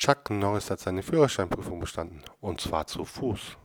Chuck Norris hat seine Führerscheinprüfung bestanden. Und zwar zu Fuß.